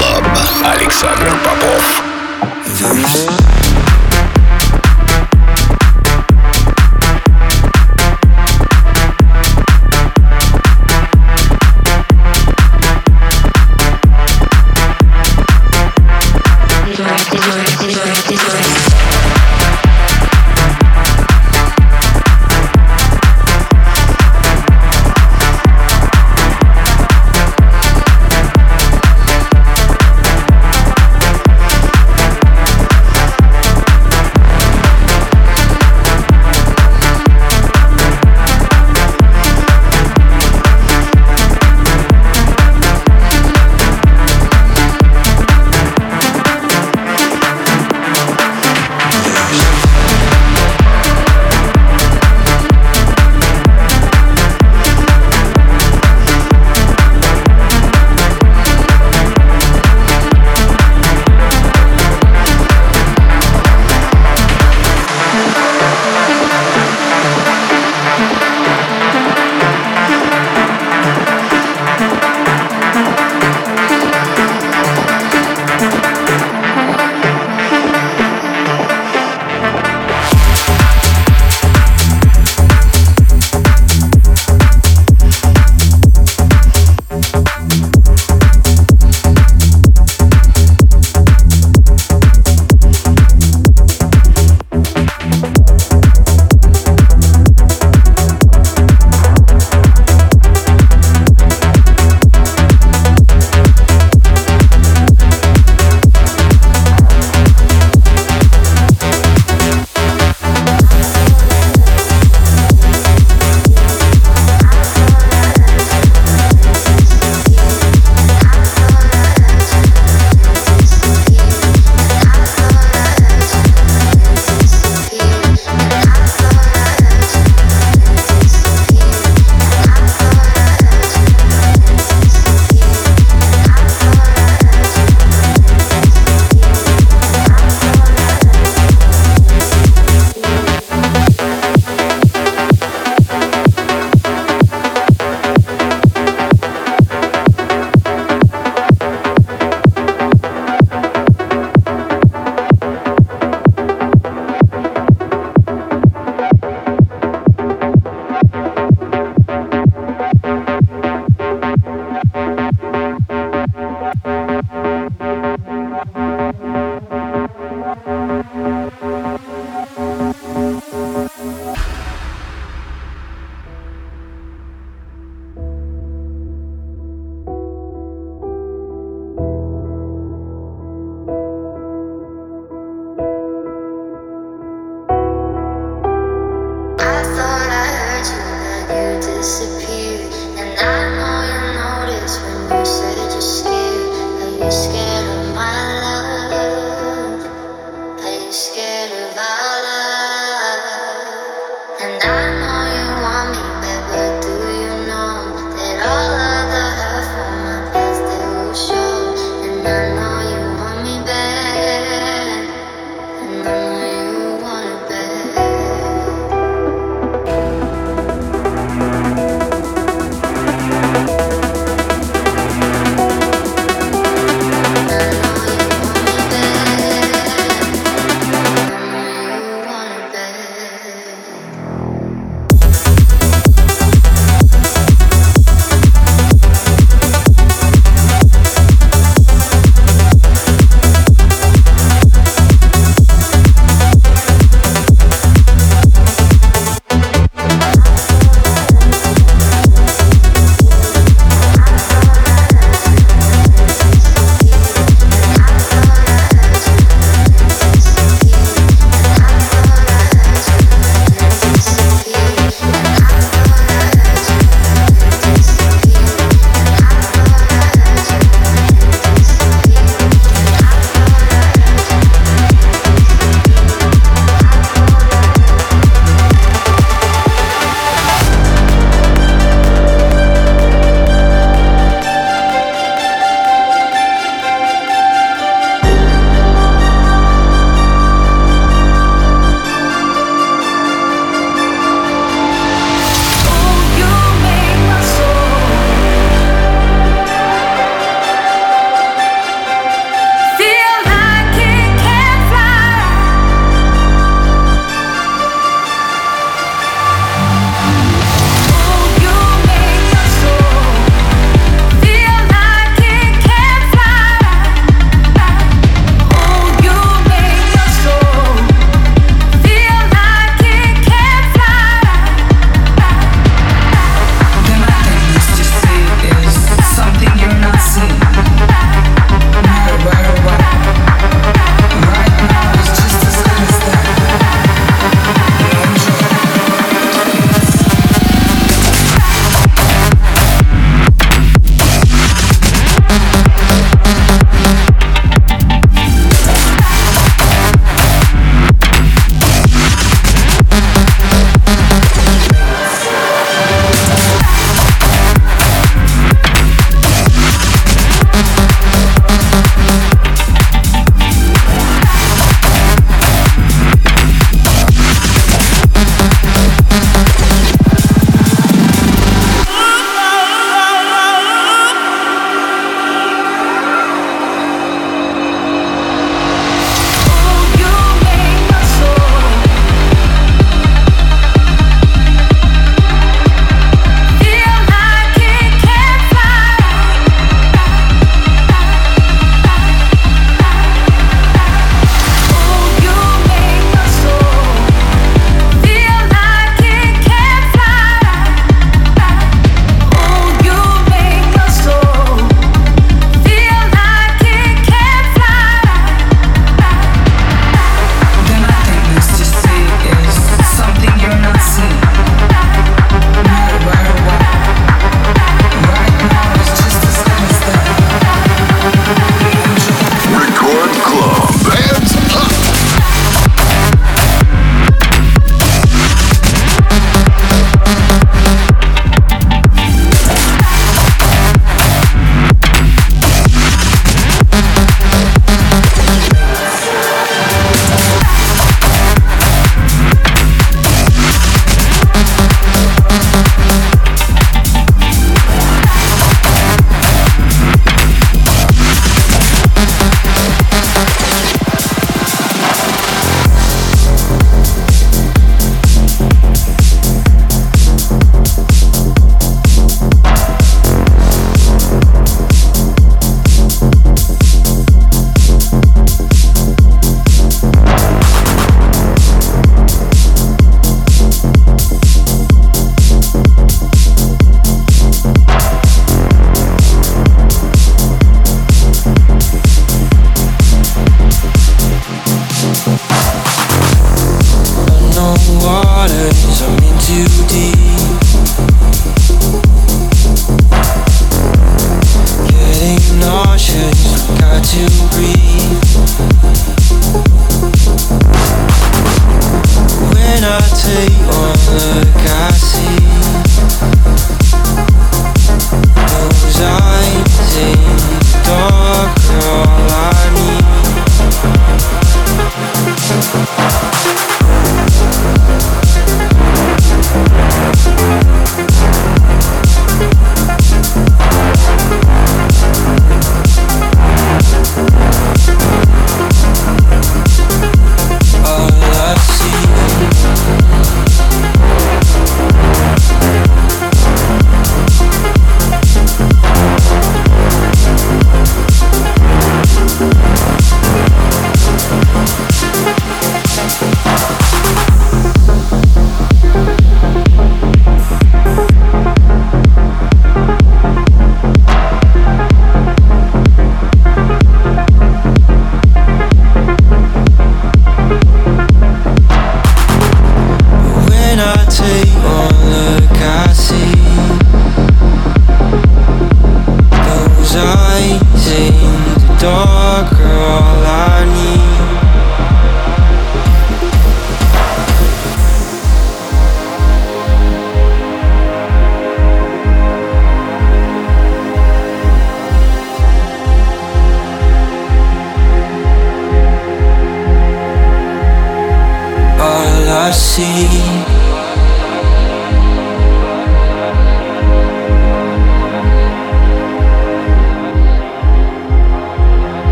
Club. Александр Попов. Verse.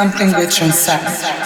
Something rich inside.